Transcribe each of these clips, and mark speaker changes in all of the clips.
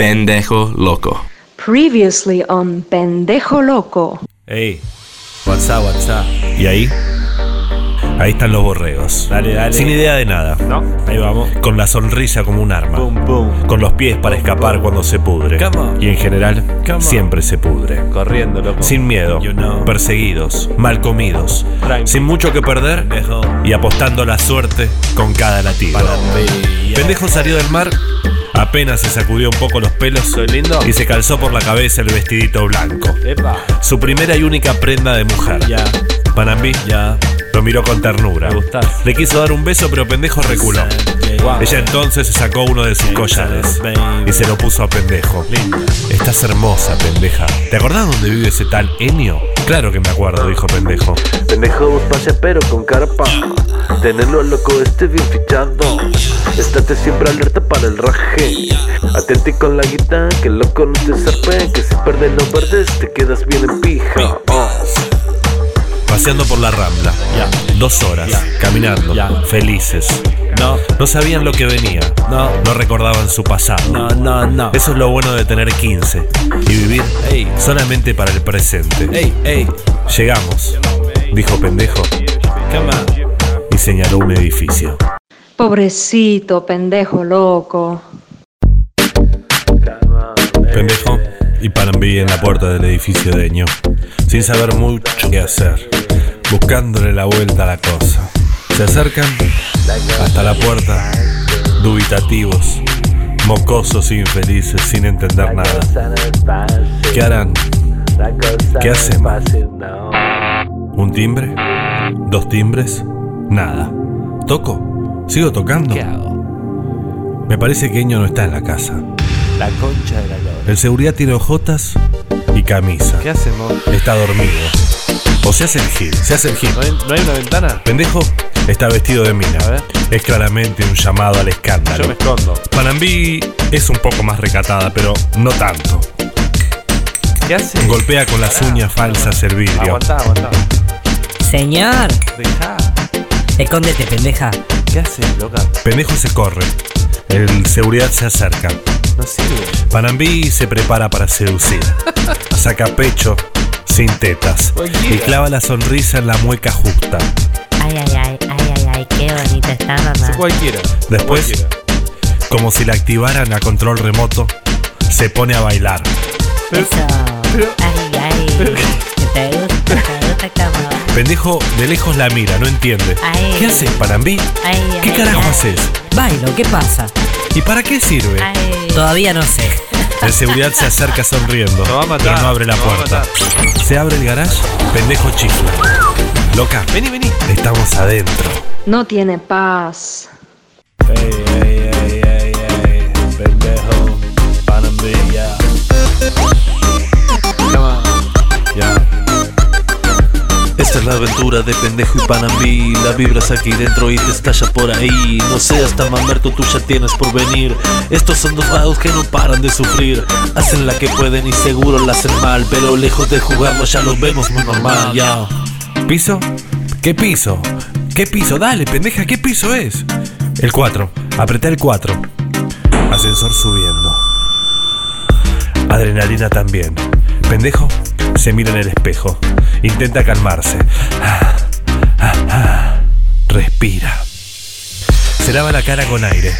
Speaker 1: Pendejo Loco.
Speaker 2: Previously on Pendejo Loco.
Speaker 3: Ey, WhatsApp, WhatsApp. ¿Y ahí? Ahí están los borregos.
Speaker 4: Dale, dale.
Speaker 3: Sin idea de nada.
Speaker 4: ¿No? Ahí vamos.
Speaker 3: Con la sonrisa como un arma.
Speaker 4: Boom, boom.
Speaker 3: Con los pies para escapar cuando se pudre.
Speaker 4: Come on.
Speaker 3: Y en general,
Speaker 4: Come on.
Speaker 3: siempre se pudre.
Speaker 4: Corriendo, loco.
Speaker 3: Sin miedo,
Speaker 4: You know.
Speaker 3: perseguidos, mal comidos, sin mucho que perder
Speaker 4: Pendejo.
Speaker 3: y apostando a la suerte con cada latido. Pendejo salió del mar, apenas se sacudió un poco los pelos
Speaker 4: ¿Soy lindo?
Speaker 3: y se calzó por la cabeza el vestidito blanco.
Speaker 4: Epa.
Speaker 3: Su primera y única prenda de mujer.
Speaker 4: Ya.
Speaker 3: Panambí
Speaker 4: Ya.
Speaker 3: Lo miró con ternura.
Speaker 4: Me gustás.
Speaker 3: Le quiso dar un beso, pero pendejo reculó.
Speaker 4: Wow.
Speaker 3: Ella entonces se sacó uno de sus collares y se lo puso a pendejo.
Speaker 4: Linda.
Speaker 3: Estás hermosa, pendeja. ¿Te acordás dónde vive ese tal Enio? Claro que me acuerdo, dijo pendejo.
Speaker 5: Pendejo vos pase pero con carpa Tenerlo al loco este bien fichado Estate siempre alerta para el raje Atente con la guita, que el loco no te zarpe Que si perdes no perdes, te quedas bien en pija oh.
Speaker 3: Paseando por la rambla. Dos horas. Caminando. Felices.
Speaker 4: No.
Speaker 3: No sabían lo que venía.
Speaker 4: No.
Speaker 3: No recordaban su pasado.
Speaker 4: No, no, no.
Speaker 3: Eso es lo bueno de tener 15 y vivir
Speaker 4: Ey.
Speaker 3: solamente para el presente.
Speaker 4: Ey, ey.
Speaker 3: Llegamos, dijo pendejo
Speaker 4: Come on.
Speaker 3: y señaló un edificio.
Speaker 2: Pobrecito, pendejo loco.
Speaker 3: Pendejo y Panambí en la puerta del edificio de Ño, sin saber mucho qué hacer, buscándole la vuelta a la cosa. Se acercan hasta la puerta, dubitativos, mocosos e infelices, sin entender nada. ¿Qué harán? ¿Qué hacemos? ¿Un timbre? ¿Dos timbres? Nada. ¿Toco? ¿Sigo tocando?
Speaker 4: ¿Qué hago?
Speaker 3: Me parece que Ño no está en la casa.
Speaker 4: La concha de la.
Speaker 3: El seguridad tiene ojotas y camisa.
Speaker 4: ¿Qué hacemos?
Speaker 3: Está dormido. O se hace el gil, se hace el gil.
Speaker 4: ¿No hay, no hay una ventana?
Speaker 3: Pendejo está vestido de mina.
Speaker 4: A ver.
Speaker 3: Es claramente un llamado al escándalo.
Speaker 4: Yo me escondo.
Speaker 3: Panambí es un poco más recatada, pero no tanto.
Speaker 4: ¿Qué hace?
Speaker 3: Golpea con las uñas falsas el vidrio.
Speaker 4: Aguantá, aguantá.
Speaker 6: Señor,
Speaker 4: Dejá.
Speaker 6: escóndete, pendeja.
Speaker 4: ¿Qué haces, loca?
Speaker 3: Pendejo se corre. El seguridad se acerca.
Speaker 4: No sirve.
Speaker 3: Panambí se prepara para seducir. Saca pecho sin tetas. Y clava la sonrisa en la mueca justa.
Speaker 7: Ay, ay, ay, ay, ay, ay, qué bonita está mamá.
Speaker 4: Cualquiera.
Speaker 3: Después,
Speaker 4: Cualquiera.
Speaker 3: como si la activaran a control remoto, se pone a bailar.
Speaker 7: Eso. Ay, ay. ¿Te gusta?
Speaker 3: Pendejo de lejos la mira, no entiende.
Speaker 7: Ay.
Speaker 3: ¿Qué haces, Panambí?
Speaker 7: Ay,
Speaker 3: ¿Qué
Speaker 7: ay,
Speaker 3: carajo haces?
Speaker 6: Bailo, ¿qué pasa?
Speaker 3: ¿Y para qué sirve?
Speaker 7: Ay.
Speaker 6: Todavía no sé.
Speaker 3: El seguridad se acerca sonriendo,
Speaker 4: Lo va a matar,
Speaker 3: pero no abre la puerta. Se abre el garage, pendejo chifla. Loca,
Speaker 4: Vení, vení.
Speaker 3: estamos adentro.
Speaker 2: No tiene paz.
Speaker 4: Ey, ey, ey, ey, ey. Pendejo. Panambilla.
Speaker 5: Esta es la aventura de pendejo y panambí La vibras aquí dentro y te estalla por ahí No seas tan mamerto, tú ya tienes por venir Estos son dos vagos que no paran de sufrir Hacen la que pueden y seguro la hacen mal Pero lejos de jugarlo ya los vemos muy normal Ya
Speaker 3: ¿Piso? ¿Qué piso? ¿Qué piso? Dale, pendeja, ¿qué piso es? El 4. Apreté el 4. Ascensor subiendo. Adrenalina también. Pendejo se mira en el espejo. Intenta calmarse. Ah, ah, ah. Respira. Se lava la cara con aire.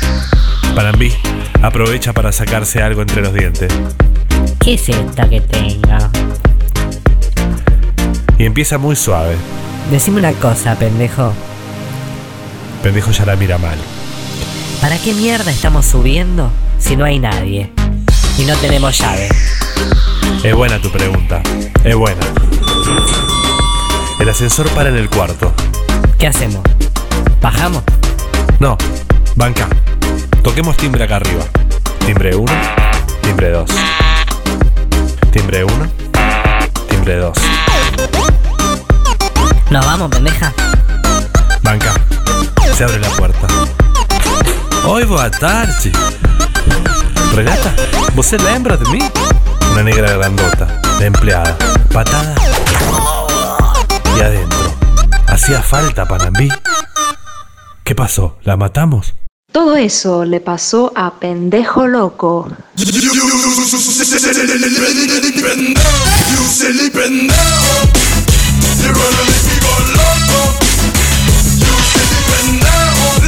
Speaker 3: Panambí aprovecha para sacarse algo entre los dientes.
Speaker 7: ¿Qué es esto que tengo?
Speaker 3: Y empieza muy suave.
Speaker 6: Decime una cosa, pendejo.
Speaker 3: Pendejo ya la mira mal.
Speaker 6: ¿Para qué mierda estamos subiendo si no hay nadie? Y no tenemos llave.
Speaker 3: Es buena tu pregunta. Es buena. El ascensor para en el cuarto.
Speaker 6: ¿Qué hacemos? ¿Bajamos?
Speaker 3: No, banca. Toquemos timbre acá arriba. Timbre 1, timbre 2. Timbre 1, timbre 2.
Speaker 6: ¿Nos vamos, pendeja?
Speaker 3: Banca. Se abre la puerta. Oi, boa tarde. Renata, ¿vos es la hembra de mí? Una negra grandota, de empleada. Patada. Y adentro. ¿Hacía falta, Panambí? ¿Qué pasó? ¿La matamos?
Speaker 2: Todo eso le pasó a pendejo loco.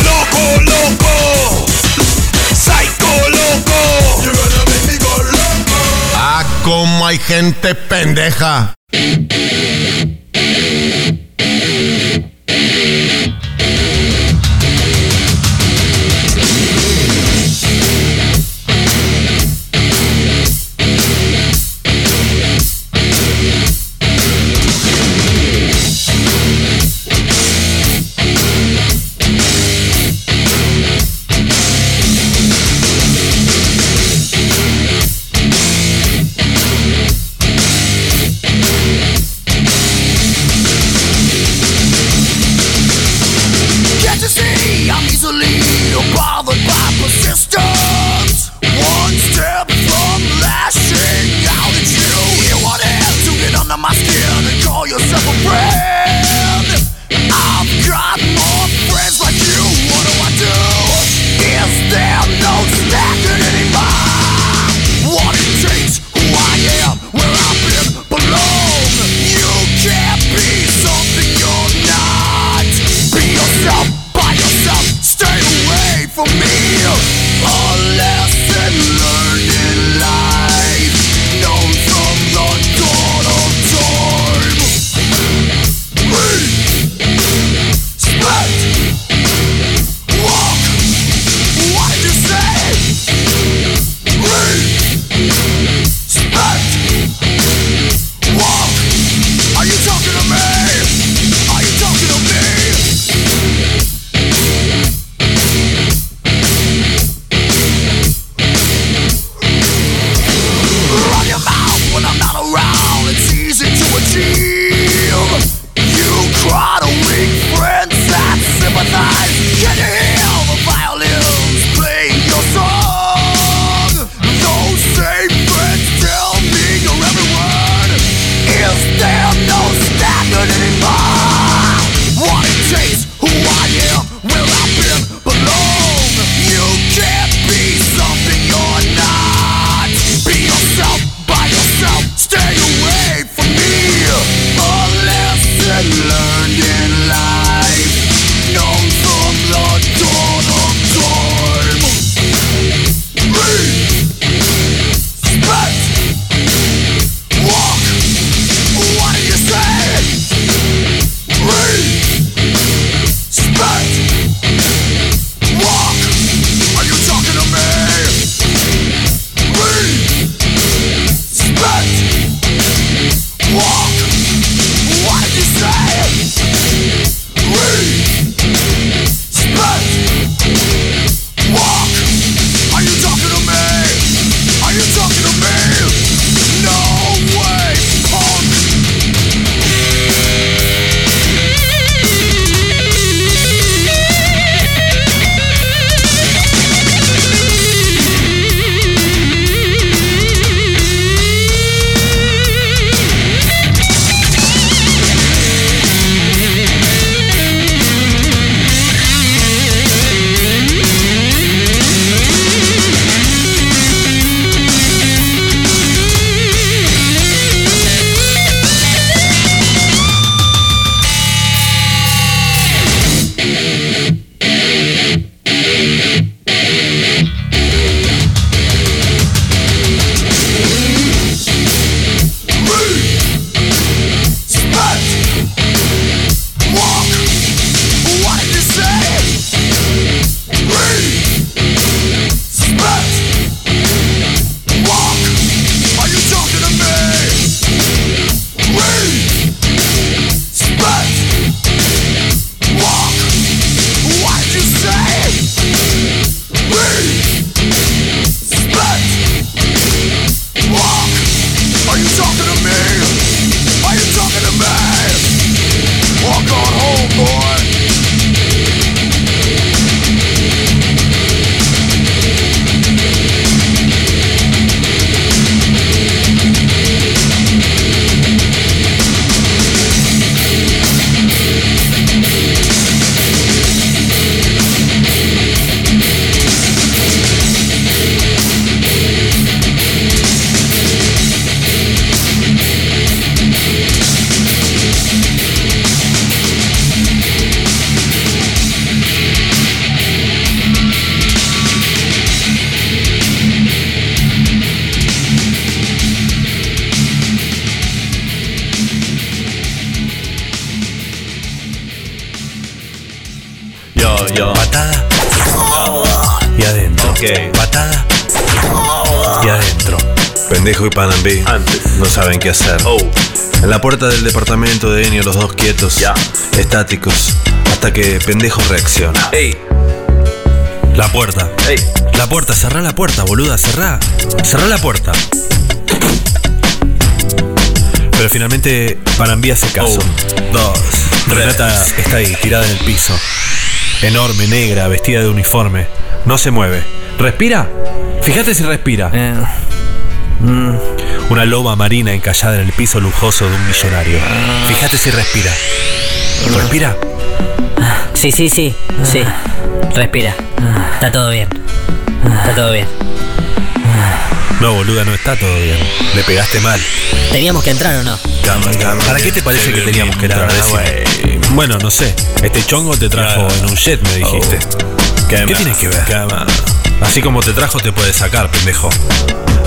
Speaker 5: Loco, loco, psycho loco.
Speaker 1: Como hay gente pendeja.
Speaker 3: Panambi
Speaker 4: Antes.
Speaker 3: no saben qué hacer.
Speaker 4: Oh,
Speaker 3: En la puerta del departamento de Enio, los dos quietos,
Speaker 4: Ya.
Speaker 3: estáticos, hasta que pendejo reacciona.
Speaker 4: ey,
Speaker 3: La puerta.
Speaker 4: ey.
Speaker 3: La puerta, cerrá la puerta, boluda, cerrá. Cerrá la puerta. Pero finalmente Panambi hace caso. dos, Renata está ahí, tirada en el piso. Enorme, negra, vestida de uniforme. No se mueve. ¿Respira? Fíjate si respira.
Speaker 6: Eh,
Speaker 3: Una loba marina encallada en el piso lujoso de un millonario. Fíjate si respira. ¿Respira?
Speaker 6: sí, sí, sí, sí. Respira. Está todo bien. Está todo bien.
Speaker 3: No, boluda, no está todo bien. Le pegaste mal.
Speaker 6: ¿Teníamos que entrar o no?
Speaker 3: ¿Para qué te parece que teníamos que entrar? Decime. Bueno, no sé. Este chongo te trajo en un jet, me dijiste. ¿Qué tiene que ver? Así como te trajo, te puede sacar, pendejo.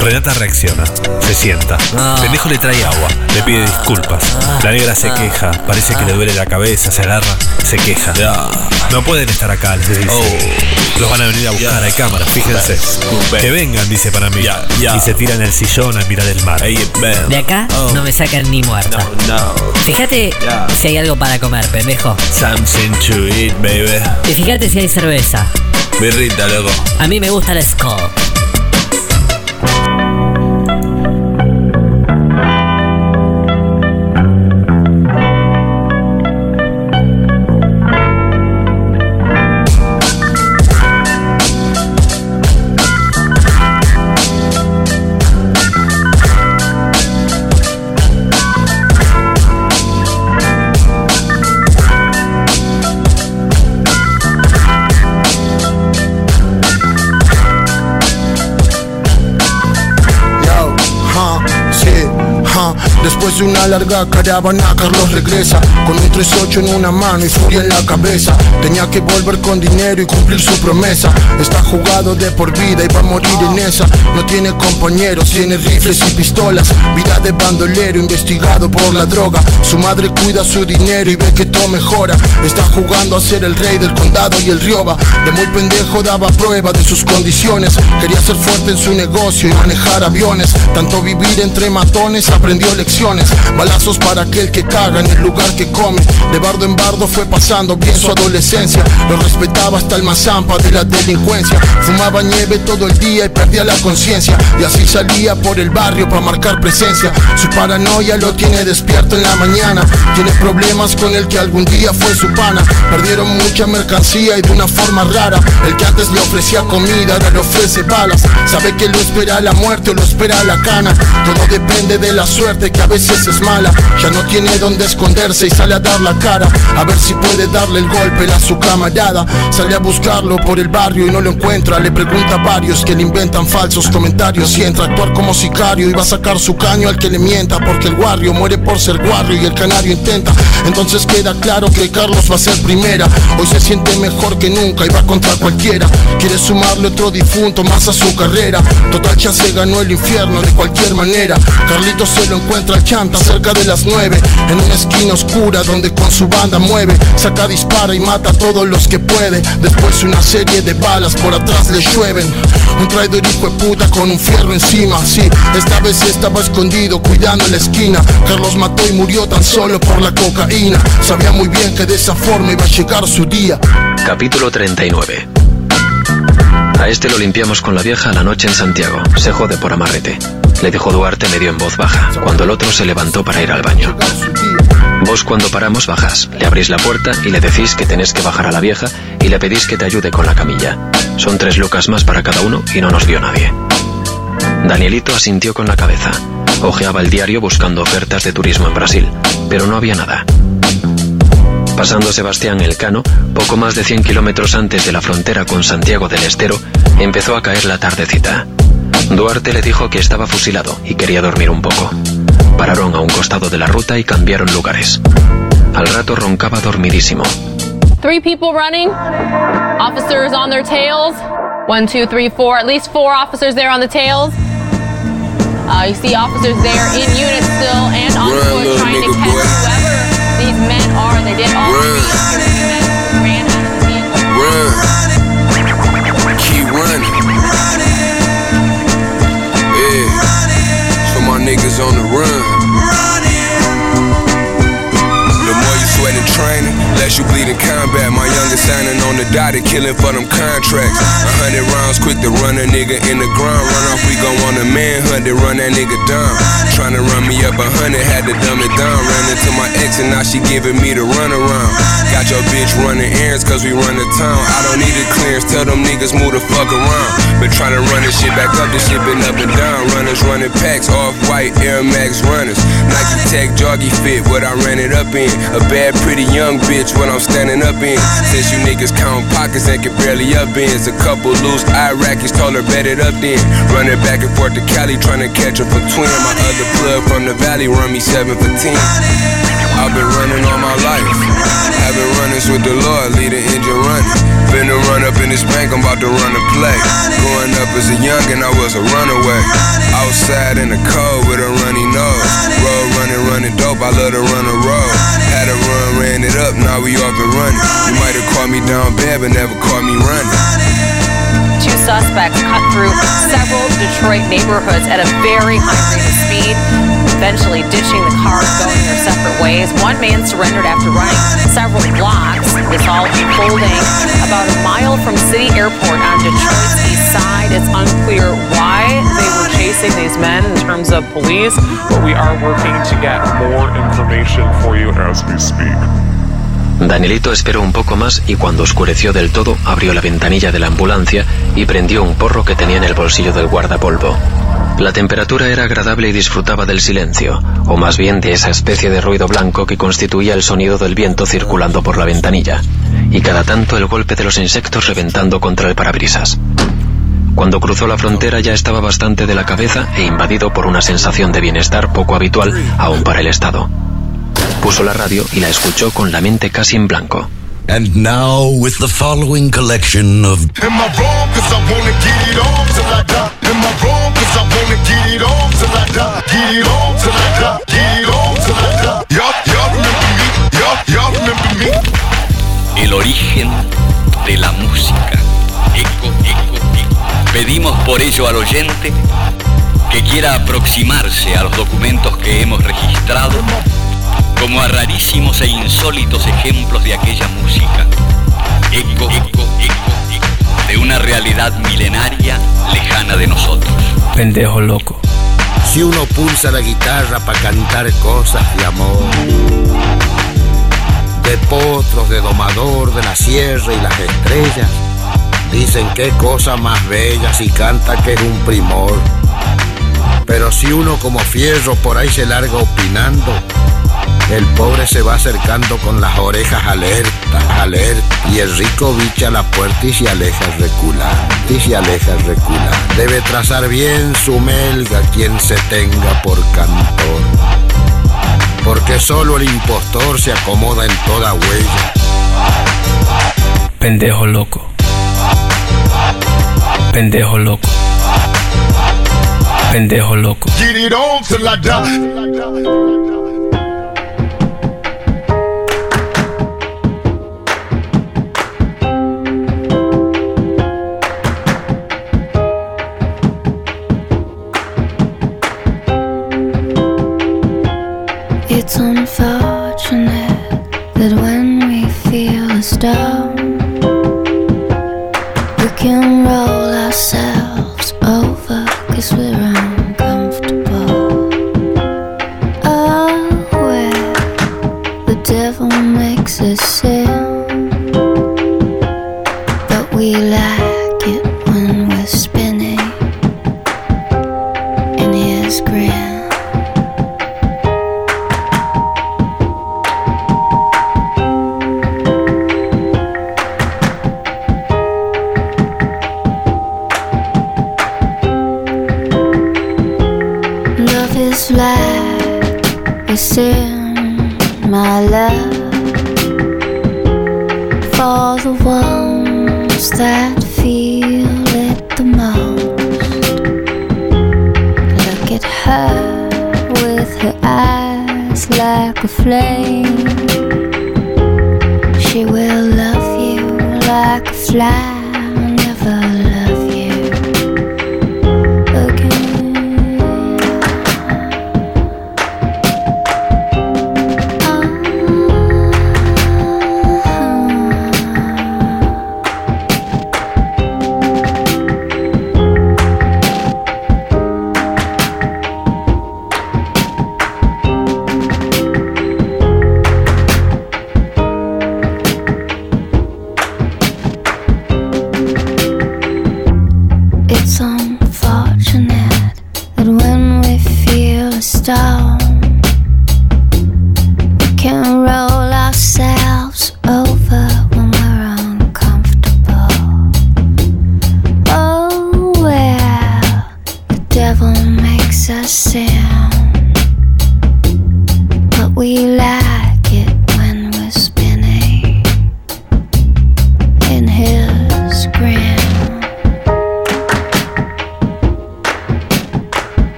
Speaker 3: Renata reacciona, se sienta.
Speaker 6: Ah.
Speaker 3: Pendejo le trae agua, le pide disculpas. La negra se queja, parece que le duele la cabeza, se agarra, se queja. No pueden estar acá, les dice. Los van a venir a buscar, hay cámaras, fíjense. Que vengan, dice para mí. Y se tira en el sillón a mirar el mar.
Speaker 6: De acá no me sacan ni muerta.
Speaker 4: No,
Speaker 6: Fíjate si hay algo para comer, pendejo.
Speaker 4: something to eat, baby.
Speaker 6: Y fíjate si hay cerveza.
Speaker 4: Birrita, loco.
Speaker 6: A mí me gusta la Skull.
Speaker 8: Larga caravana, Carlos regresa con un 38 en una mano y furia en la cabeza. Tenía que volver con dinero y cumplir su promesa. Está jugado de por vida y va a morir en esa. No tiene compañeros, tiene rifles y pistolas. Vida de bandolero, investigado por la droga. Su madre cuida su dinero y ve que todo mejora. Está jugando a ser el rey del condado y el rioba. De muy pendejo daba prueba de sus condiciones. Quería ser fuerte en su negocio y manejar aviones. Tanto vivir entre matones aprendió lecciones. Balazos para aquel que caga en el lugar que come. De bardo en bardo fue pasando bien su adolescencia. Lo respetaba hasta el más zampa de la delincuencia. Fumaba nieve todo el día y perdía la conciencia. Y así salía por el barrio para marcar presencia. Su paranoia lo tiene despierto en la mañana. Tiene problemas con el que algún día fue su pana. Perdieron mucha mercancía y de una forma rara. El que antes le ofrecía comida ahora le ofrece balas. Sabe que lo espera la muerte o lo espera la cana. Todo depende de la suerte que a veces es mala. Ya no tiene donde esconderse y sale a dar la cara. A ver si puede darle el golpe a su camarada. Sale a buscarlo por el barrio y no lo encuentra. Le pregunta a varios que le inventan falsos comentarios. Y entra a actuar como sicario y va a sacar su caño al que le mienta. Porque el guarrio muere por ser guarrio y el canario intenta. Entonces queda claro que Carlos va a ser primera. Hoy se siente mejor que nunca y va contra cualquiera. Quiere sumarle otro difunto más a su carrera. Total ya se ganó el infierno de cualquier manera. Carlitos se lo encuentra chanta cerca de las nueve. En una esquina oscura donde con su banda mueve. Saca, dispara y mata a todos los que puede. Después una serie de balas por atrás le llueven. Un traidor hijo de puta con un fierro encima. Sí, esta vez estaba escondido cuidando la esquina. Carlos mató y murió tan solo por la cocaína. Sabía muy bien que de esa forma iba a llegar su día.
Speaker 9: Capítulo 39 A este lo limpiamos con la vieja la noche en Santiago. Se jode por amarrete. Le dijo Duarte medio en voz baja, cuando el otro se levantó para ir al baño. Vos cuando paramos bajás, le abrís la puerta y le decís que tenés que bajar a la vieja y le pedís que te ayude con la camilla. Son tres lucas más para cada uno y no nos vio nadie. Danielito asintió con la cabeza. Ojeaba el diario buscando ofertas de turismo en Brasil, pero no había nada. Pasando Sebastián el Cano, poco más de 100 kilómetros antes de la frontera con Santiago del Estero, empezó a caer la tardecita. Duarte le dijo que estaba fusilado y quería dormir un poco. Pararon a un costado de la ruta y cambiaron lugares. Al rato roncaba dormidísimo.
Speaker 10: Three people running, officers on their tails. One, two, three, four. At least four officers there on the tails. Uh, you see officers there in units still and on foot trying to catch
Speaker 11: boy.
Speaker 10: whoever these men are. They did all
Speaker 11: Run.
Speaker 10: three men ran out of the vehicle.
Speaker 11: Run, keep running. On the run. The more you sweat and training, less you bleed in combat. My youngest signing on the dotted, killing for them contracts. A hundred rounds quick to run a nigga in the ground. Run off, we gon' want a manhunt to run that nigga down. Tryna run me up a hundred, had to dumb it down. Ran into my ex and now she giving me the run around. Got your bitch running errands cause we run the town. I don't need a clearance, tell them niggas move the fuck around. Been tryna run this shit back up, this shit been up and down. Runners running packs, off white Air Max runners. Nike Tech joggy fit, what I ran it up in. A bad, pretty young bitch, what I'm standing up in. Since you niggas count pockets and can barely up ends. A couple loose Iraqis bet it up then. Running back and forth to Cali, trying to catch up for twin. My other plug from the valley run me 7 for 10. I've been running all my life. Having runnings with the Lord, lead the engine running. Finna run up in this bank, I'm about to run a play. Growing up as a youngin', I was a runaway. Outside in the cold with a runny nose. Road running, running dope, I love to run a road. Had a run, ran it up, now we off and running. You might have caught me down bad, but never caught me running.
Speaker 10: Two suspects cut through several Detroit neighborhoods at a very high rate of speed, eventually ditching the cars going their separate ways. One man surrendered after running several blocks. This all unfolding about a mile from City Airport on Detroit's east side. It's unclear why they were chasing these men in terms of police,
Speaker 12: but we are working to get more information for you as we speak.
Speaker 9: Danielito esperó un poco más y cuando oscureció del todo abrió la ventanilla de la ambulancia y prendió un porro que tenía en el bolsillo del guardapolvo. La temperatura era agradable y disfrutaba del silencio, o más bien de esa especie de ruido blanco que constituía el sonido del viento circulando por la ventanilla, y cada tanto el golpe de los insectos reventando contra el parabrisas. Cuando cruzó la frontera ya estaba bastante de la cabeza e invadido por una sensación de bienestar poco habitual aún para el Estado. Puso la radio y la escuchó con la mente casi en blanco.
Speaker 1: And now with the following collection of
Speaker 13: Am I wrong cause I wanna get it on till I die? Am I wrong cause I wanna get it on till I die? Get it on till I die, get it on till I die. Y'all, y'all remember me, y'all, y'all remember me.
Speaker 14: El origen de la música. Eco, eco, eco. Pedimos por ello al oyente que quiera aproximarse a los documentos que hemos registrado como a rarísimos e insólitos ejemplos de aquella música. Eco, eco, eco, eco, de una realidad milenaria lejana de nosotros.
Speaker 6: Pendejo loco.
Speaker 15: Si uno pulsa la guitarra para cantar cosas de amor, de potros, de domador, de la sierra y las estrellas, dicen qué cosa más bella si canta que es un primor. Pero si uno como fierro por ahí se larga opinando, el pobre se va acercando con las orejas alertas, alerta, y el rico bicha la puerta y se aleja reculando, y se aleja reculando. Debe trazar bien su melga quien se tenga por cantor, porque solo el impostor se acomoda en toda huella.
Speaker 6: Pendejo loco. Pendejo loco. Pendejo loco.
Speaker 16: Devil makes us sin,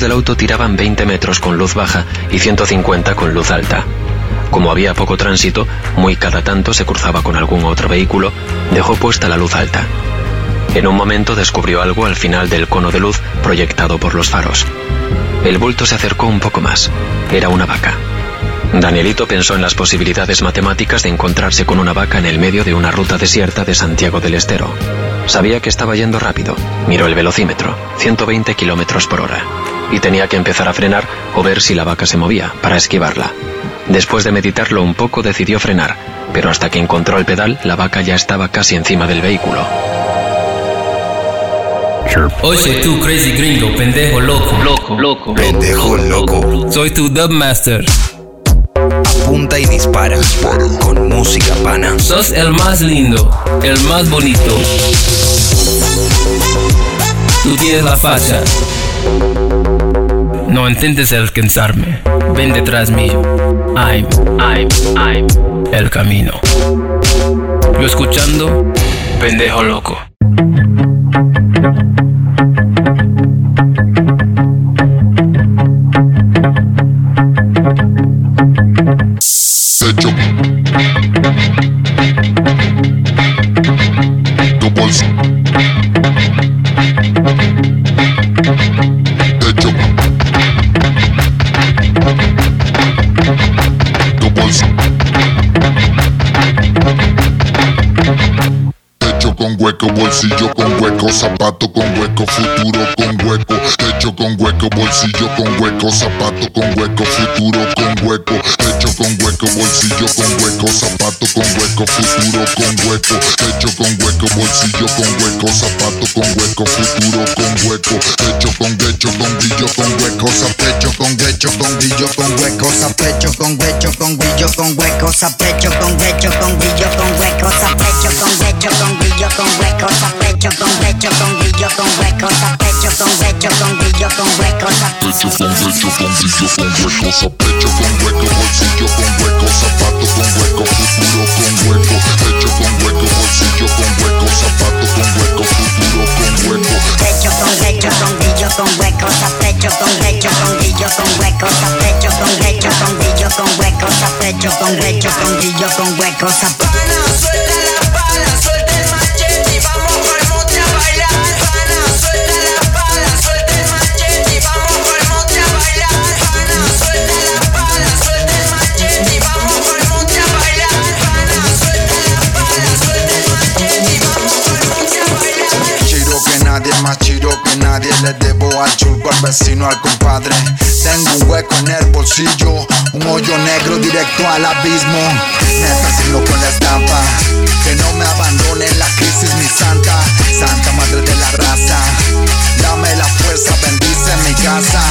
Speaker 9: del auto tiraban 20 metros con luz baja y 150 con luz alta. Como había poco tránsito, muy cada tanto se cruzaba con algún otro vehículo, dejó puesta la luz alta. En un momento descubrió algo al final del cono de luz proyectado por los faros. El bulto se acercó un poco más. Era una vaca. Danielito pensó en las posibilidades matemáticas de encontrarse con una vaca en el medio de una ruta desierta de Santiago del Estero. Sabía que estaba yendo rápido. Miró el velocímetro, 120 kilómetros por hora. Y tenía que empezar a frenar o ver si la vaca se movía para esquivarla. Después de meditarlo un poco decidió frenar, pero hasta que encontró el pedal, la vaca ya estaba casi encima del vehículo.
Speaker 17: Oye tú, crazy gringo, pendejo loco. Loco, loco.
Speaker 18: Pendejo loco.
Speaker 17: Soy tu dubmaster.
Speaker 18: Apunta y dispara. Con música pana.
Speaker 17: Sos el más lindo, el más bonito. Tú tienes la facha. No intentes alcanzarme. Ven detrás mío. I'm, I'm, I'm. El camino. Yo escuchando, pendejo loco.
Speaker 13: Bolsillo con hueco, zapato con hueco, futuro con hueco. Hecho con hueco, bolsillo con hueco, zapato con hueco, futuro con hueco. Hecho con hueco, bolsillo con hueco, zapato con hueco, futuro con hueco. Hecho con hueco, bolsillo con hueco, zapato con hueco, futuro con hueco. Hecho con hecho con brillo con hueco, zapecho con hecho con brillo con hueco, zapecho con hecho con brillo con hueco, zapecho con hecho con brillo con hueco, zapecho con hecho con brillo con hueco, zapecho con hecho con brillo con hueco, zapecho con hecho con brillo con hueco, zapecho con hecho con brillo con hueco, zapecho con hueco, bolsillo con hueco, zapato con hueco, futuro con hueco, hecho con hueco, bolsillo con hueco, zapato con hueco, futuro con hueco.
Speaker 19: Pecho con hecho con brillo con hueco, pecho con hecho con con hueco, pecho con hecho con con hueco, pecho con hecho con con hueco,
Speaker 20: al
Speaker 13: compadre. Tengo un hueco en el bolsillo, un hoyo negro directo al abismo. Necesito con la estampa, que no me abandone en la crisis mi santa, santa madre de la raza. Dame la fuerza, bendice mi casa.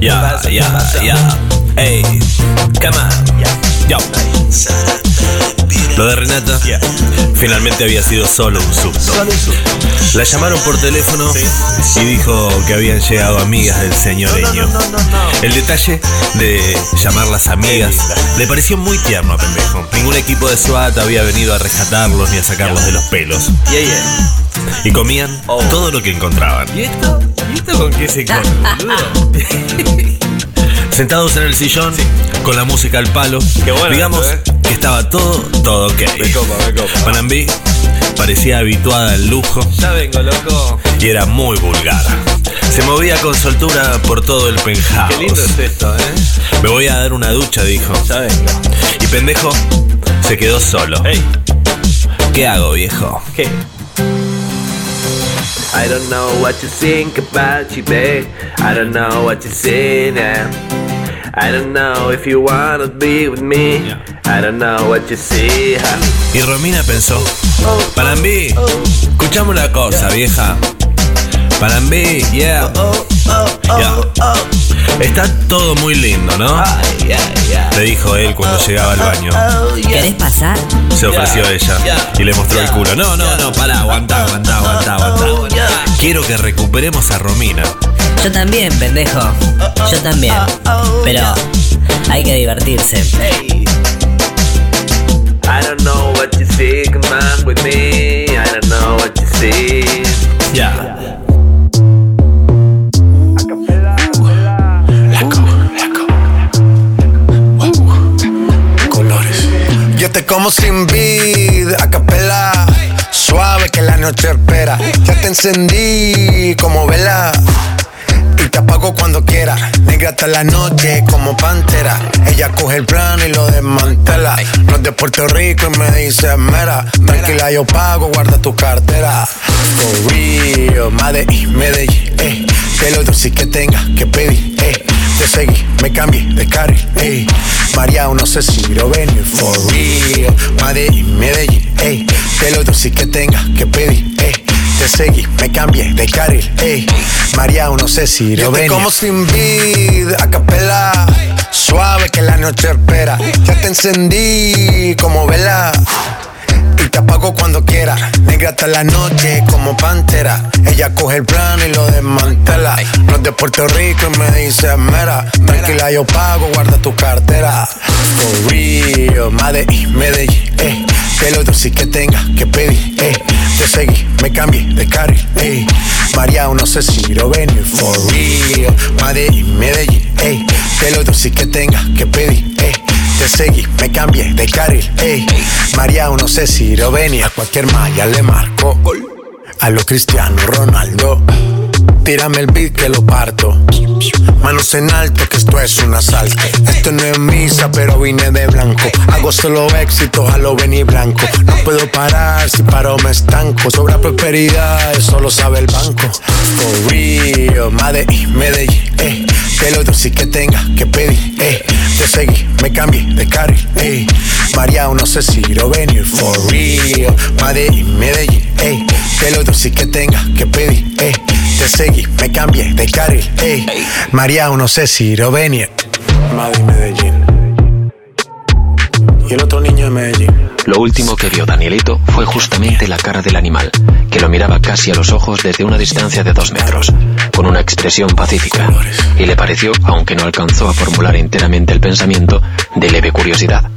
Speaker 3: Ya, ya, ya. Ey, come on. Yo. Lo de Renata finalmente había sido solo un susto. La llamaron por teléfono y dijo que habían llegado amigas del señoreño. El detalle de llamarlas amigas le pareció muy tierno a pendejo. Ningún equipo de SWAT había venido a rescatarlos ni a sacarlos de los pelos. Y comían todo lo que encontraban.
Speaker 4: ¿Y esto? ¿Y esto con qué se come, boludo?
Speaker 3: Sentados en el sillón, con la música al palo,
Speaker 4: Qué bueno
Speaker 3: digamos
Speaker 4: esto,
Speaker 3: que estaba todo, todo ok.
Speaker 4: Me copa, me copa.
Speaker 3: Panambí parecía habituada al lujo
Speaker 4: Ya vengo, loco.
Speaker 3: y era muy vulgar. Se movía con soltura por todo el penthouse.
Speaker 4: Qué lindo es esto, ¿eh?
Speaker 3: Me voy a dar una ducha, dijo.
Speaker 4: Ya vengo.
Speaker 3: Y pendejo se quedó solo. ¿Qué hago, viejo?
Speaker 4: ¿Qué? I don't know what you think about you, babe. I don't know what you say now. I don't know if you wanna be with me. I don't know what you see.
Speaker 3: Y Romina pensó, Panambí, escuchame una cosa, vieja. Panambí, yeah. Ya. Está todo muy lindo, ¿no? Le dijo él cuando llegaba al baño.
Speaker 6: ¿Querés pasar?
Speaker 3: Se ofreció ella y le mostró el culo. No, no, no, pará, aguantá, aguantá, aguantá, aguantá. Quiero que recuperemos a Romina.
Speaker 6: Yo también, pendejo. Yo también. Pero hay que divertirse.
Speaker 4: I don't know what you see, come on with me. I don't know what you see.
Speaker 3: Ya.
Speaker 21: colores. Yo te como sin vid, a capela. Suave que la noche espera. Ya te encendí como vela. Y te apago cuando quiera. Negra hasta la noche como pantera. Ella coge el plano y lo desmantela. No es de Puerto Rico y me dice mera. Tranquila, yo pago, guarda tu cartera. For real, Medellín, Medellín, eh. Que lo dulce que tenga que pedir, eh. Te seguí, me cambié de carril, eh. María, no sé si lo venir. For real, Medellín, Medellín, eh. Que lo dulce que tenga que pedir, eh. Te seguí, me cambié de carril, ey. María, no sé si lo ven. como sin vid, a capela. Suave que la noche espera. Ya te encendí como vela. Y te apago cuando quiera. Negra hasta la noche como pantera. Ella coge el plano y lo desmantela. No es de Puerto Rico y me dice mera. Tranquila, yo pago, guarda tu cartera. For real, Medellín, Medellín, eh. Que lo dulce que tenga que pedir, eh. Te seguí, me cambié de carril, eh. María, no sé si lo venir. For real, Medellín, Medellín, eh. Que lo dulce que tenga que pedir, eh. Te seguí, me cambié de carril, ey. María, no sé si lo venía. A cualquier malla le marco. A lo Cristiano Ronaldo.
Speaker 22: Tírame el beat que lo parto. Manos en alto, que esto es un asalto. Esto no es misa, pero vine de blanco. Hago solo éxito, a lo venir blanco. No puedo parar, si paro me estanco. Sobra prosperidad, eso lo sabe el banco. For real, Medellín, Medellín, eh. Que lo sí que tenga que pedir, eh. Seguí, me cambié de carril, eh. María, no sé si lo venir. For real, Medellín, Medellín, eh. Que lo sí que tenga que pedir, eh. Te seguí, me cambié de carril, eh. María, no sé si lo venir. Madrid, Medellín. Y el otro niño de Medellín.
Speaker 9: Lo último que vio Danielito fue justamente la cara del animal, que lo miraba casi a los ojos desde una distancia de dos metros, con una expresión pacífica, y le pareció, aunque no alcanzó a formular enteramente el pensamiento, de leve curiosidad.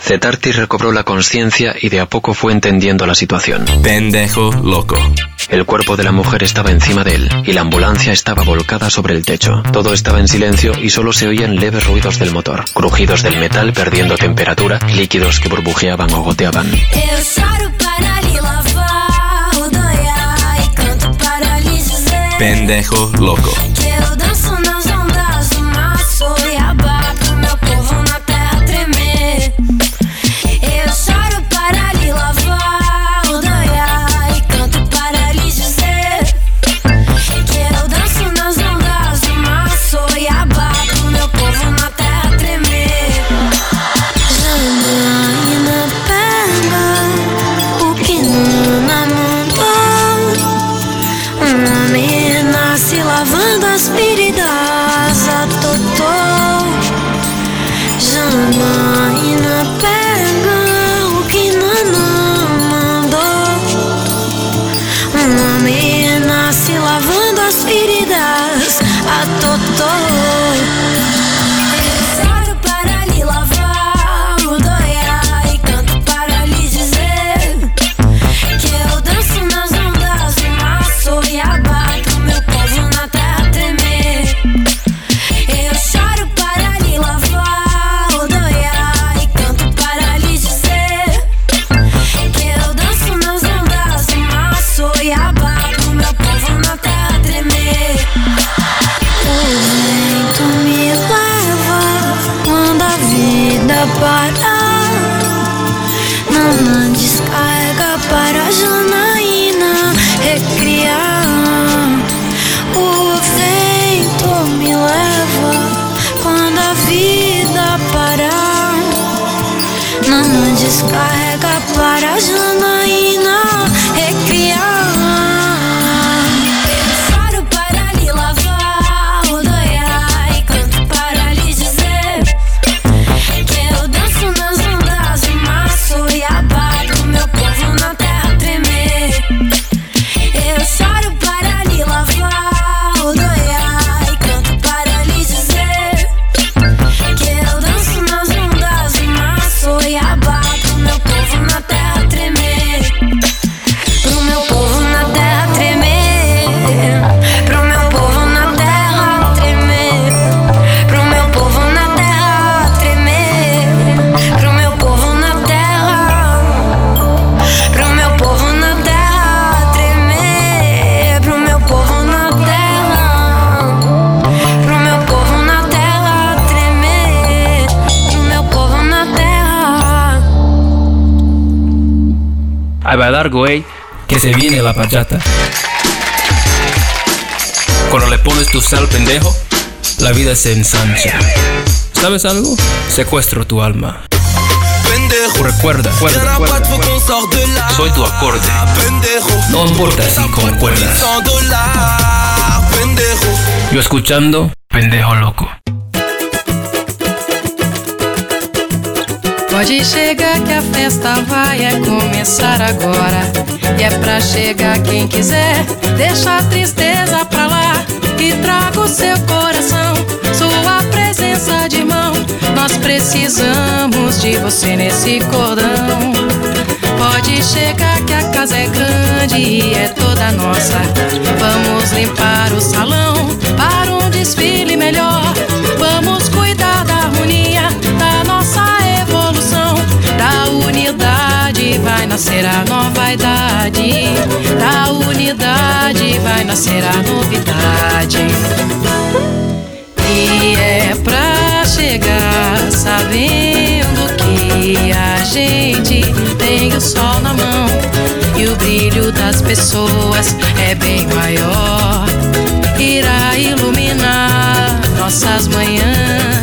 Speaker 9: Zetarti recobró la conciencia y de a poco fue entendiendo la situación.
Speaker 17: Pendejo loco.
Speaker 9: El cuerpo de la mujer estaba encima de él y la ambulancia estaba volcada sobre el techo. Todo estaba en silencio y solo se oían leves ruidos del motor, crujidos del metal perdiendo temperatura y líquidos que burbujeaban o goteaban.
Speaker 16: Eu choro se
Speaker 17: ensancha. ¿Sabes algo? Secuestro tu alma.
Speaker 20: Pendejo,
Speaker 17: Recuerda, recuerda, recuerda. Soy tu acorde. No importa si concuerdas.
Speaker 20: 100 dollars. Pendejo.
Speaker 17: Yo escuchando, pendejo loco.
Speaker 23: Pode chegar que a festa vai é começar agora. E é pra chegar quem quiser, deixa a tristeza pra lá e traga o seu coração, presença de mão. Nós precisamos de você nesse cordão. Pode chegar que a casa é grande e é toda nossa. Vamos limpar o salão para um desfile melhor. Vamos cuidar da harmonia da nossa evolução. Da unidade vai nascer a nova idade. Da unidade vai nascer a novidade. E é pra chegar sabendo que a gente tem o sol na mão e o brilho das pessoas é bem maior. Irá iluminar nossas manhãs.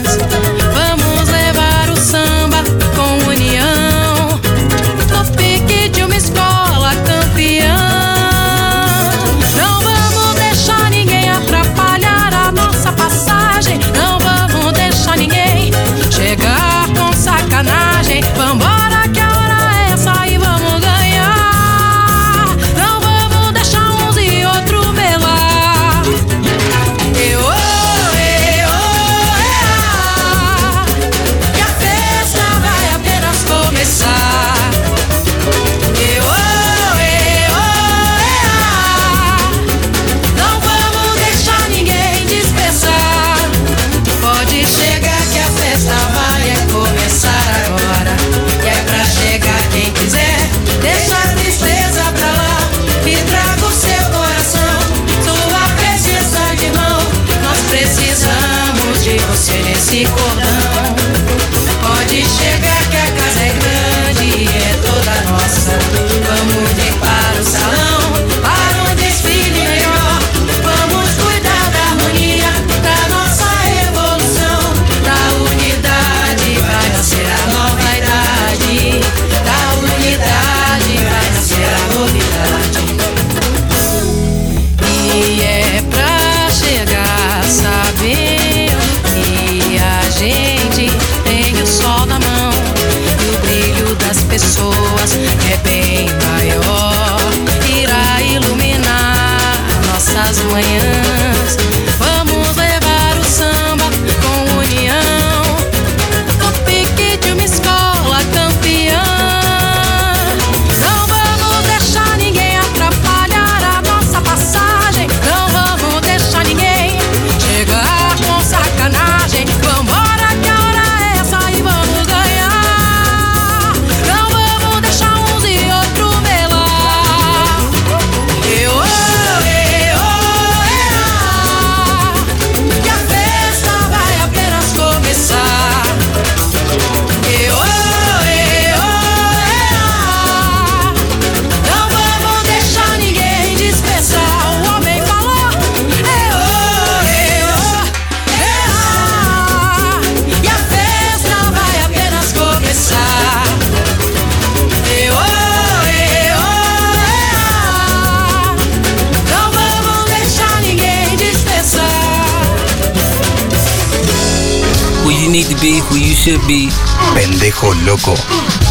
Speaker 17: Be.
Speaker 18: Pendejo loco.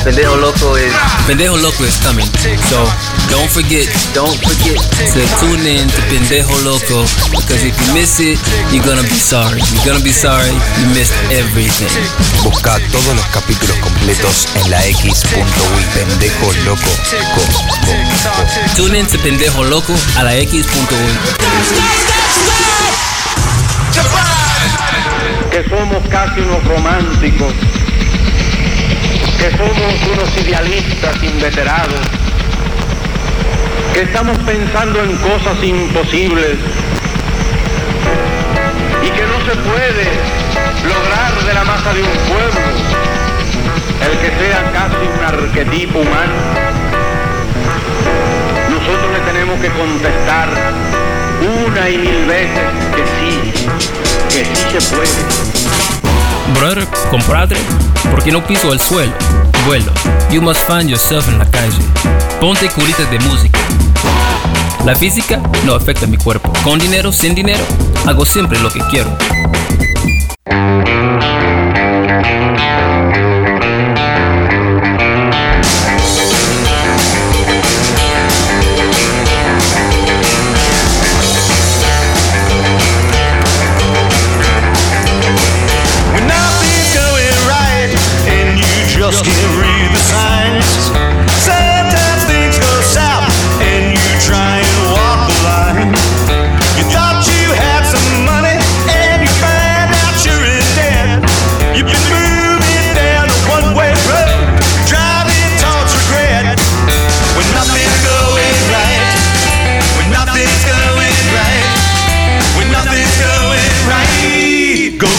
Speaker 17: Pendejo Loco is Pendejo Loco is coming. So don't forget, don't forget to tune in to Pendejo Loco because if you miss it, you're gonna be sorry. You're gonna be sorry you missed everything.
Speaker 18: Busca todos los capítulos completos en la X.ui. Pendejo loco. Co, co, co.
Speaker 17: Tune in to Pendejo Loco a la X.ui.
Speaker 24: que somos casi unos románticos, que somos unos idealistas inveterados, que estamos pensando en cosas imposibles y que no se puede lograr de la masa de un pueblo el que sea casi un arquetipo humano. Nosotros le tenemos que contestar una y mil veces que sí, que sí se.
Speaker 17: Brother, compadre, ¿por qué no piso el suelo? Vuelo, you must find yourself en la calle. Ponte curitas de música. La física no afecta mi cuerpo. Con dinero, sin dinero, hago siempre lo que quiero.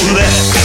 Speaker 9: that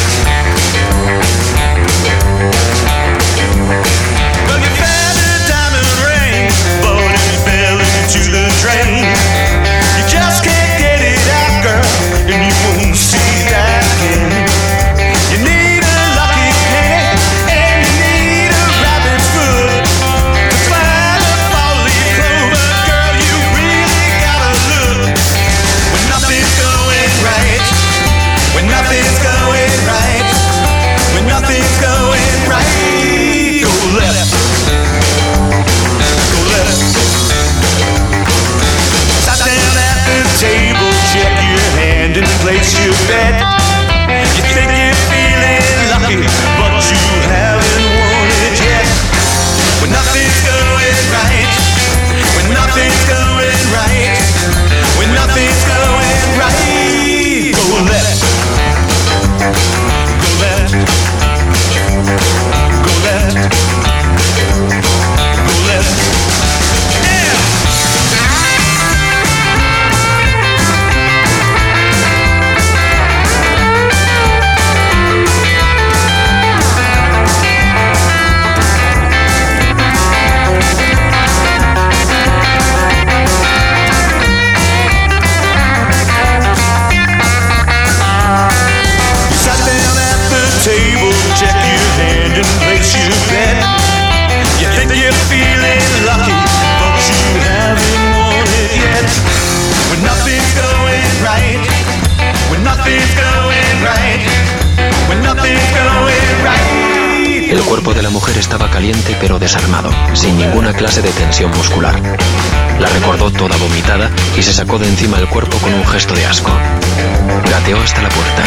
Speaker 9: hasta la puerta.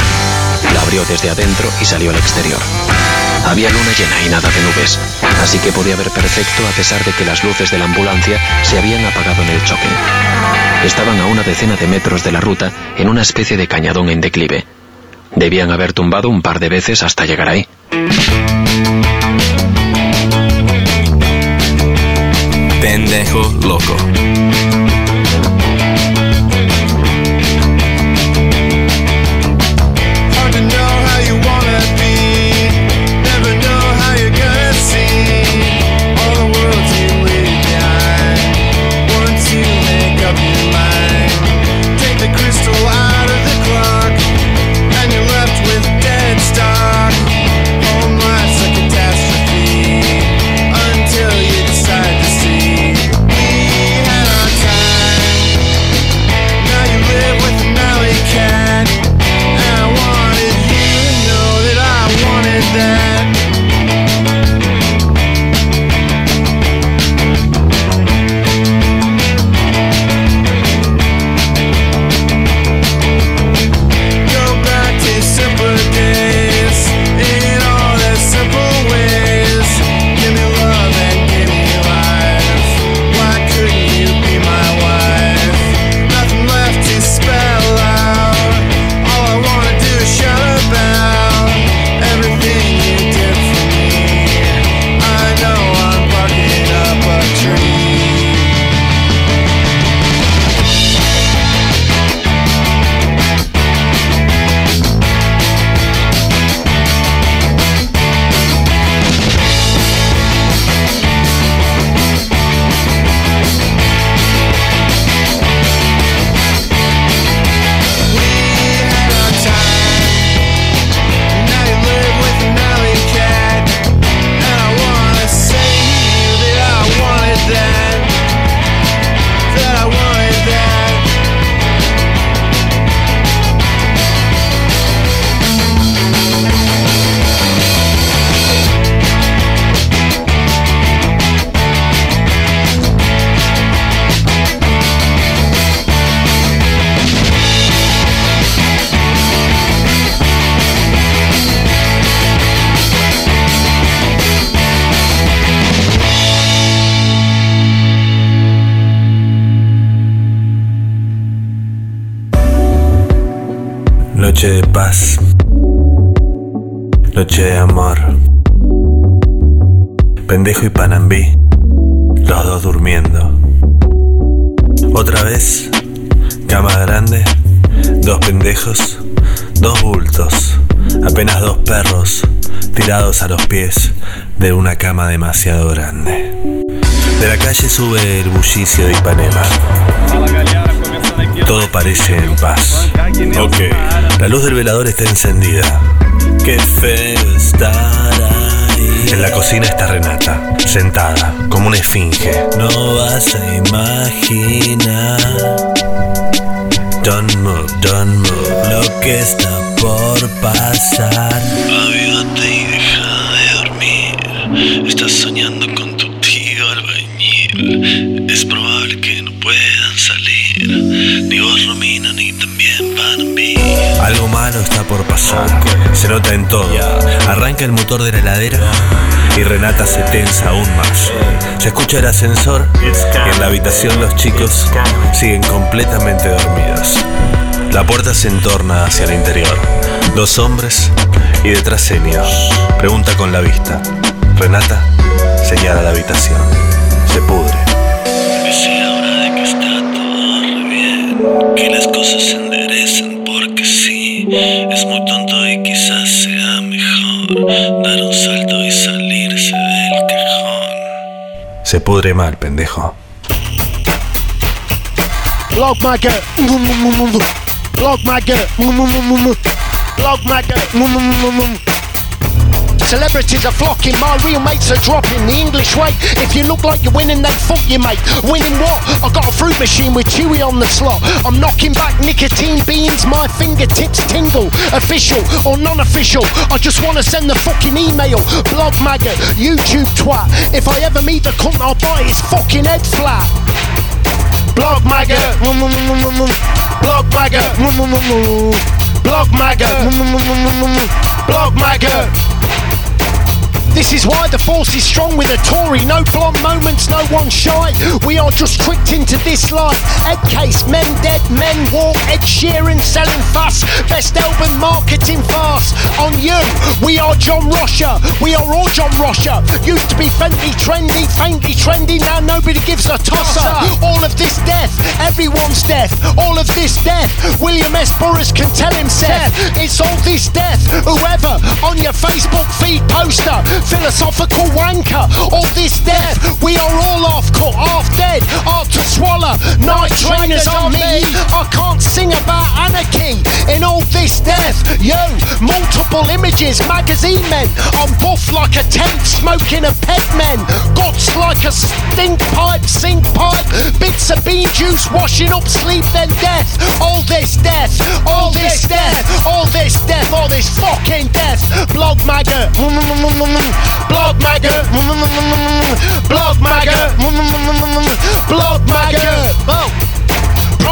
Speaker 9: La abrió desde adentro y salió al exterior. Había luna llena y nada de nubes, así que podía ver perfecto a pesar de que las luces de la ambulancia se habían apagado en el choque. Estaban a una decena de metros de la ruta en una especie de cañadón en declive. Debían haber tumbado un par de veces hasta llegar ahí.
Speaker 5: Pendejo loco.
Speaker 20: a
Speaker 3: los pies de una cama demasiado grande. De la calle sube el bullicio de Ipanema. Todo parece en paz. Ok, la luz del velador está encendida. Qué feo estar ahí. En la cocina está Renata, sentada, como una esfinge. No vas a imaginar. Don't move, don't move. Lo que está por pasar. Estás soñando con tu tío albañil. Es probable que no puedan salir. Ni vos, Romina, ni también Panambi. Algo malo está por pasar. Se nota en todo. Arranca el motor de la heladera. Y Renata se tensa aún más. Se escucha el ascensor y en la habitación los chicos siguen completamente dormidos. La puerta se entorna hacia el interior. Dos hombres y detrás ellos. Pregunta con la vista. Renata señala la habitación. Se pudre.
Speaker 5: Es hora de que está todo re bien, que las cosas se enderecen porque sí, es muy tonto y quizás sea mejor dar un salto y salirse del cajón.
Speaker 3: Se pudre mal, pendejo.
Speaker 22: Blog Maggot. Blog Maggot. Celebrities are flocking, my real mates are dropping the English way. If you look like you're winning, they fuck you, mate. Winning what? I got a fruit machine with Chewy on the slot. I'm knocking back nicotine beans, my fingertips tingle. Official or non official, I just wanna send the fucking email. Blog maggot, YouTube twat. If I ever meet the cunt, I'll bite his fucking head flat. Blog maggot. Blog maggot. Blog maggot. Blog maggot. This is why the force is strong with a Tory. No blonde moments, no one shy. We are just tricked into this life. Ed case, men dead, men walk. Ed Sheeran selling fast. Best album marketing fast. On you, we are John Rosher. We are all John Rosher. Used to be faintly trendy, faintly trendy. Now nobody gives a tosser. All of this death, everyone's death. All of this death. William S. Burroughs can tell himself. It's all this death. Whoever on your Facebook feed poster philosophical wanker. All this death, we are all off cut, half dead, hard to swallow. Night trainers on me, I can't sing about anarchy. In all this death, yo, multiple images, magazine men. I'm buff like a tent, smoking a pet men. Like a stink pipe, sink pipe. Bits of bean juice, washing up sleep, then death. All this death, all this death, all this death, all this fucking death. Blog maggot. Blog maggot. Blog maggot. Blog maggot. Oh.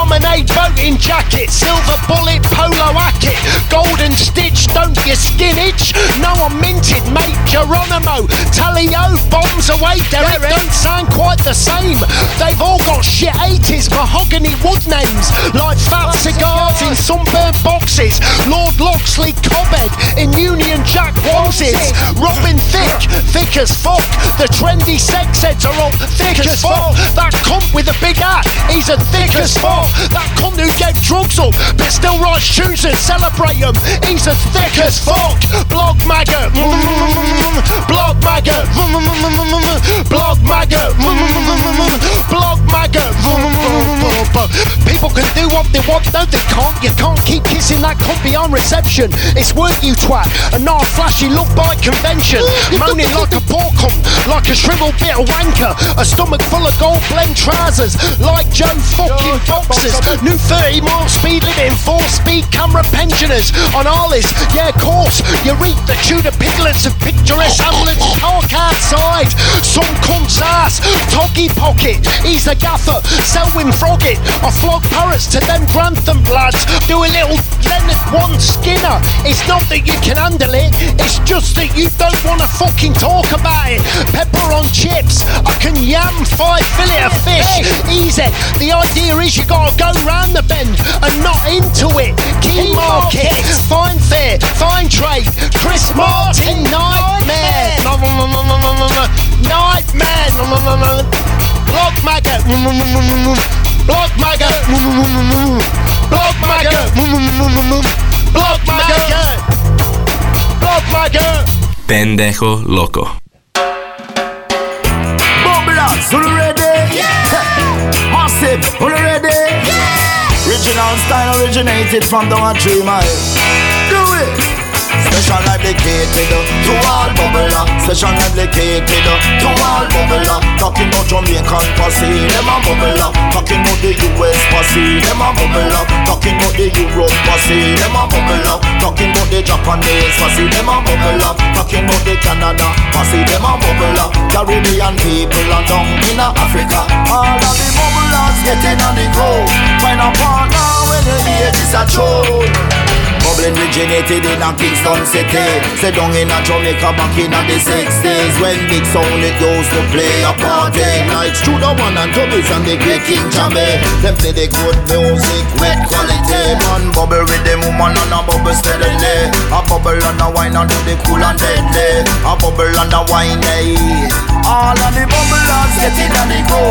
Speaker 22: Promenade voting jacket, silver bullet polo hacket, golden stitch, don't you skin itch? No, I'm minted, mate, Geronimo, Talio, bombs away, Derek, don't sound quite the same. They've all got shit 80s mahogany wood names, like fat cigars in sunburned boxes, Lord Loxley Cobhead in Union Jack Wanses, Robin Thick, thick as fuck, the trendy sex heads are all thick as fuck, that cunt with a big hat, he's a thick as fuck. That cunt who gave drugs up, but still writes tunes and celebrate them. He's as thick as fuck. Blog maggot. Blog maggot. Blog maggot. Blog maggot. People can do what they want, no they can't. You can't keep kissing that cunt beyond reception. It's work you twat, and not a flashy look by convention. Moaning like a poor cunt, like a shriveled bit of wanker. A stomach full of gold blend trousers, like Joe fucking New 30 mile speed limit, four speed camera pensioners on our list. Yeah, of course, you reap the Tudor piglets of picturesque hamlets park outside. Some cunt's ass, Toggy Pocket, he's the gaffer. Selwyn Froggett, I flog parrots to them Grantham lads. Do a little Leonard One Skinner. It's not that you can handle it, it's just that you don't want to fucking talk about it. Pepper on chips, I can yam five fillet of fish. Easy. The idea is you gotta go round the bend and not into it. Key markets, fine fare, fine trade. Chris Martin, nightmare. Nightmare. Blog maggot. Blog maggot. Blog maggot. Blog maggot. Blog maggot.
Speaker 25: Pendejo loco.
Speaker 15: Bubblers, who ready? Yeah. Massive, who ready? Yeah. Original style originated from the one tree mile. Do it. Special dedicated to all bubbler. Special dedicated to all bubbler. Talking about Jamaican posse, them a bubbler. Talking about the US posse, them a bubbler. Talking about the Europe posse, them a bubbler. Talking about the Japanese posse, them a bubbler. Talking about the Canada posse, them a bubbler. Caribbean people and down in Africa. All of the bubblers getting on the go. Find a partner when the age is a troll.
Speaker 26: Bubbling originated in a Kingston city. Say down in a Jamaica back in the 60s. When big sound it goes to play a party. Like Studio One and Tubbies and the great King Jamie. Them play the good music with quality. Man bubble with them woman and a bubble steadily. A bubble and a wine and the cool and deadly. A bubble and a wine, eh. All of the bubblers get in and they go.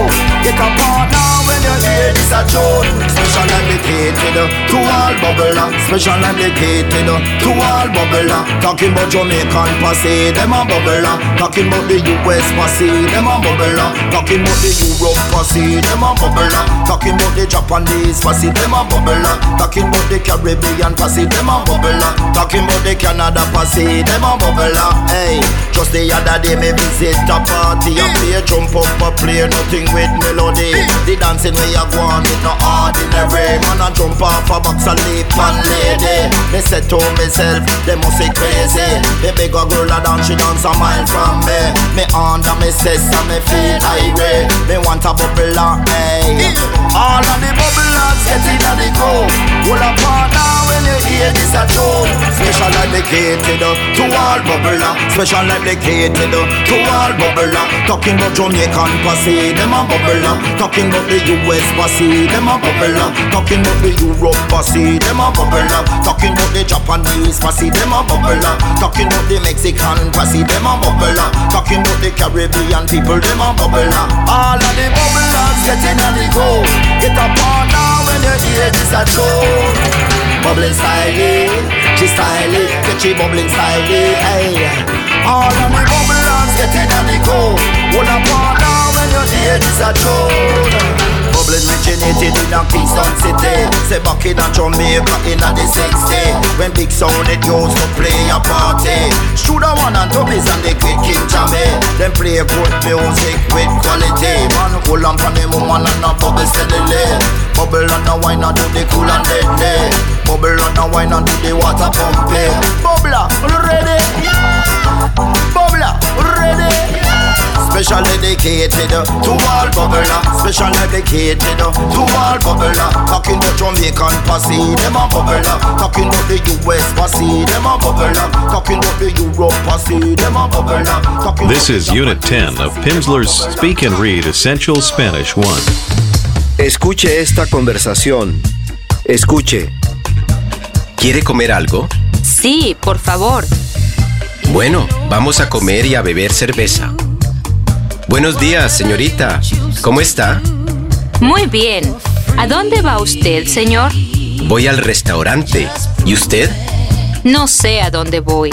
Speaker 26: Get a partner when you hear this a tune. Special dedicated to all bubbler. Special dedicated uh, to all bubbler. Uh, talking about Jamaican posse, them a bubbler. Uh, talking about the US posse, them a bubbler. Talking about the Europe posse, them a bubbler. Talking about the Japanese posse, them a bubbler. Talking about the Caribbean posse, them a bubbler. Talking about the Canada posse, them a bubbler. Hey, just the other day me visit a party and play jump up a play nothing with melody. The dancing way I go on it no ordinary. Man a jump off a box and leap on lady. Me said to myself, they must be crazy. The big a girl a dance, she dance a mile from me. Me under me says and me feel irate. Me want a bubbler, hey. All of the bubblers get in they go. Hold a partner when you hear this a tune. Special dedicated uh, to all bubbler. Special dedicated uh, to all bubbler. Talking about Jamaican posse, them a bubbler. Talking about the US posse, them a bubbler. Talking about the Europe posse, them a bubbler. Talking about the Japanese posse, them a bubbler. Talking about the Mexican posse, them a bubbler. Talking about the Caribbean people, them a bubbler. All of the bubblers get in and they go. Get a partner when you hear this a tune. Bubbling style, she style, get she bubbling style, hey. All of the bubblers get in and they go. Hold a partner when you hear this a tune. Bubbling originated in a Kingston city. Say back in a Jamaica in a the 60 When big sound it used to play a party. Studio One and Tubbies and the Great King Jamie Them play good music with quality. Man hold on for the woman and a bubble steadily. Bubble and a wine and do the cool and deadly. Bubble and a wine and do the water pumping. Bubbler, ready? Yeah. Bubbler, ready? Special dedicated to all bubbler Special dedicated to all bubbler Talking about Jamaican posse, them a bubbler Talking about the US posse, them a bubbler Talking about the Europe posse, them a bubbler
Speaker 27: This is Unit 10 of Pimsleur's Speak and Read Essential Spanish 1.
Speaker 28: Escuche esta conversación. Escuche.
Speaker 29: ¿Quiere comer algo?
Speaker 30: Sí, por favor.
Speaker 29: Bueno, vamos a comer y a beber cerveza. Buenos días, señorita. ¿Cómo está?
Speaker 30: Muy bien. ¿A dónde va usted, señor?
Speaker 29: Voy al restaurante. ¿Y usted?
Speaker 30: No sé a dónde voy.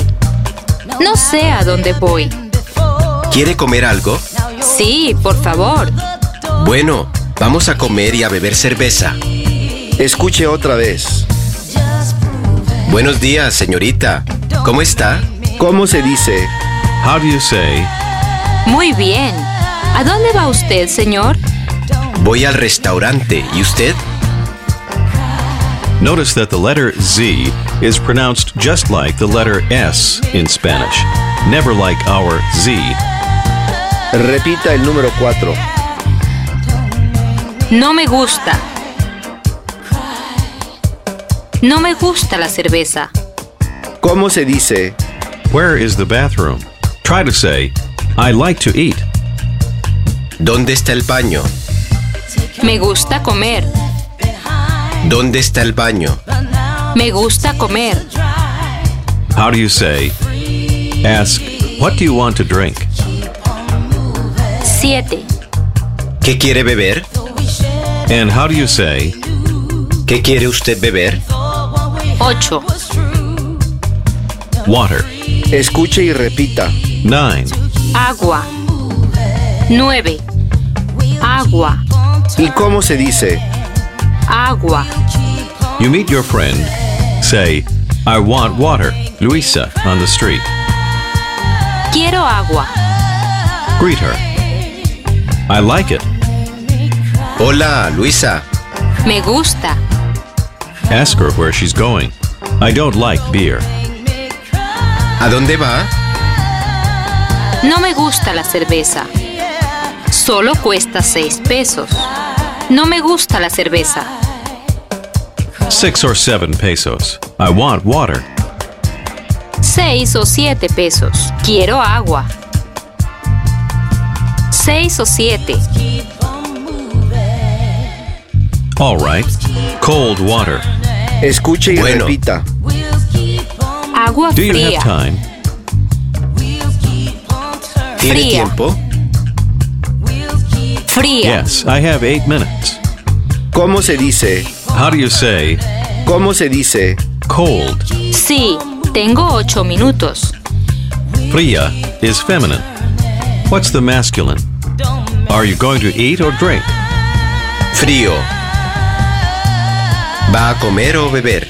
Speaker 30: No sé a dónde voy.
Speaker 29: ¿Quiere comer algo?
Speaker 30: Sí, por favor.
Speaker 29: Bueno, vamos a comer y a beber cerveza.
Speaker 28: Escuche otra vez.
Speaker 29: Buenos días, señorita. ¿Cómo está?
Speaker 28: ¿Cómo se dice?
Speaker 27: How do you say,
Speaker 30: Muy bien. ¿A dónde va usted, señor?
Speaker 29: Voy al restaurante. ¿Y usted?
Speaker 27: Notice that the letter Z is pronounced just like the letter S in Spanish, never like our Z.
Speaker 28: Repita el número 4.
Speaker 30: No me gusta. No me gusta la cerveza.
Speaker 28: ¿Cómo se dice?
Speaker 27: Where is the bathroom? Try to say, I like to eat.
Speaker 29: ¿Dónde está el baño?
Speaker 30: Me gusta comer.
Speaker 29: ¿Dónde está el baño?
Speaker 30: Me gusta comer.
Speaker 27: How do you say, ask, what do you want to drink?
Speaker 30: 7.
Speaker 29: ¿Qué quiere beber?
Speaker 27: And how do you say,
Speaker 29: ¿Qué quiere usted beber?
Speaker 30: 8.
Speaker 27: water?
Speaker 28: Escuche y repita.
Speaker 27: 9.
Speaker 30: Agua. 9. Agua.
Speaker 28: ¿Y cómo se dice?
Speaker 30: Agua.
Speaker 27: You meet your friend, say, I want water, Luisa, on the street.
Speaker 30: Quiero agua.
Speaker 27: Greet her. I like it.
Speaker 29: Hola, Luisa.
Speaker 30: Me gusta.
Speaker 27: Ask her where she's going. I don't like beer.
Speaker 29: ¿A dónde va?
Speaker 30: No me gusta la cerveza. Solo cuesta 6 pesos. No me gusta la cerveza.
Speaker 27: Six or seven pesos. I want water.
Speaker 30: Seis o siete pesos. Quiero agua. Seis o siete.
Speaker 27: All right. Cold water.
Speaker 28: Escuche y
Speaker 29: Bueno.
Speaker 28: repita.
Speaker 30: Agua
Speaker 27: Do you
Speaker 30: fría.
Speaker 27: have time?
Speaker 29: ¿Tiene
Speaker 30: Fría.
Speaker 29: tiempo?
Speaker 30: Fría.
Speaker 27: Yes, I have eight minutes.
Speaker 28: ¿Cómo se dice?
Speaker 27: How do you say
Speaker 28: ¿Cómo se dice?
Speaker 27: cold?
Speaker 30: Sí, tengo ocho minutos.
Speaker 27: Fria is feminine. What's the masculine? Are you going to eat or drink?
Speaker 29: Frío. ¿Va a comer o beber?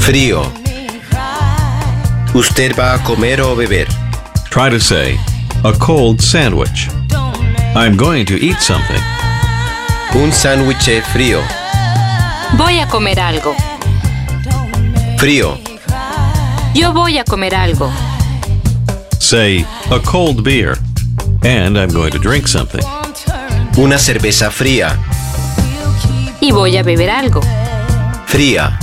Speaker 29: Frío. ¿Usted va a comer o beber?
Speaker 27: Try to say a cold sandwich. I'm going to eat something.
Speaker 29: Un sándwich frío.
Speaker 30: Voy a comer algo.
Speaker 29: Frío.
Speaker 30: Yo voy a comer algo.
Speaker 27: Say a cold beer. And I'm going to drink something.
Speaker 29: Una cerveza fría.
Speaker 30: Y voy a beber algo.
Speaker 29: Fría.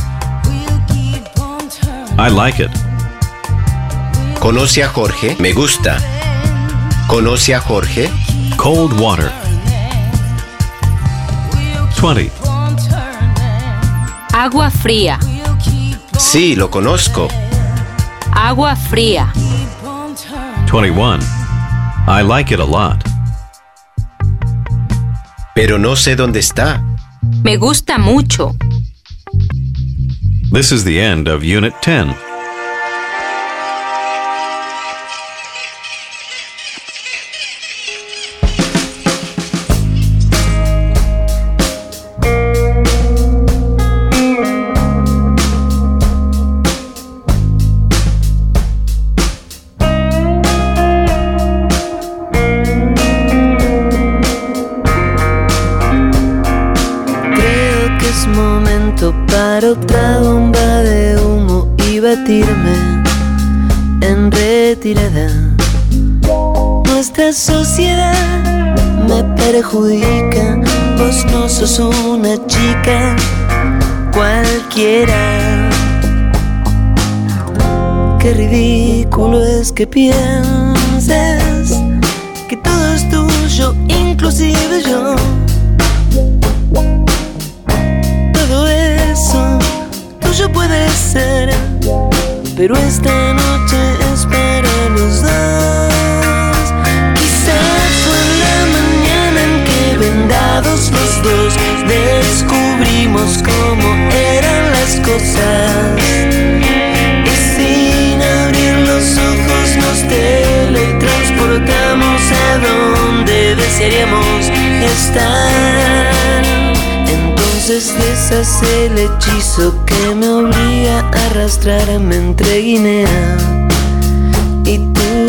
Speaker 27: I like it.
Speaker 29: ¿Conoce a Jorge? Me gusta. ¿Conoce a Jorge?
Speaker 27: Cold water. 20.
Speaker 30: Agua fría.
Speaker 29: Sí, lo conozco.
Speaker 30: Agua fría.
Speaker 27: 21. I like it a lot.
Speaker 29: Pero no sé dónde está.
Speaker 30: Me gusta mucho.
Speaker 27: This is the end of Unit 10.
Speaker 31: Nuestra sociedad me perjudica, vos no sos una chica cualquiera. Qué ridículo es que pienses que todo es tuyo, inclusive yo. Todo eso tuyo puede ser, pero esta noche deshace el hechizo que me obliga a arrastrarme entre Guinea. y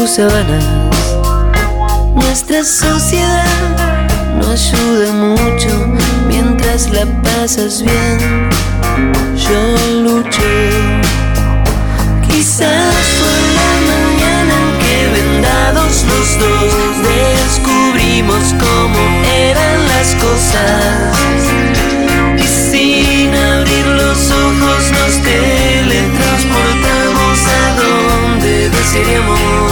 Speaker 31: tus sabanas. Nuestra sociedad no ayuda mucho mientras la pasas bien. Yo lucho. Quizás fue la mañana en que vendados los dos descubrimos cómo eran las cosas. Y sin abrir los ojos nos teletransportamos a donde desearíamos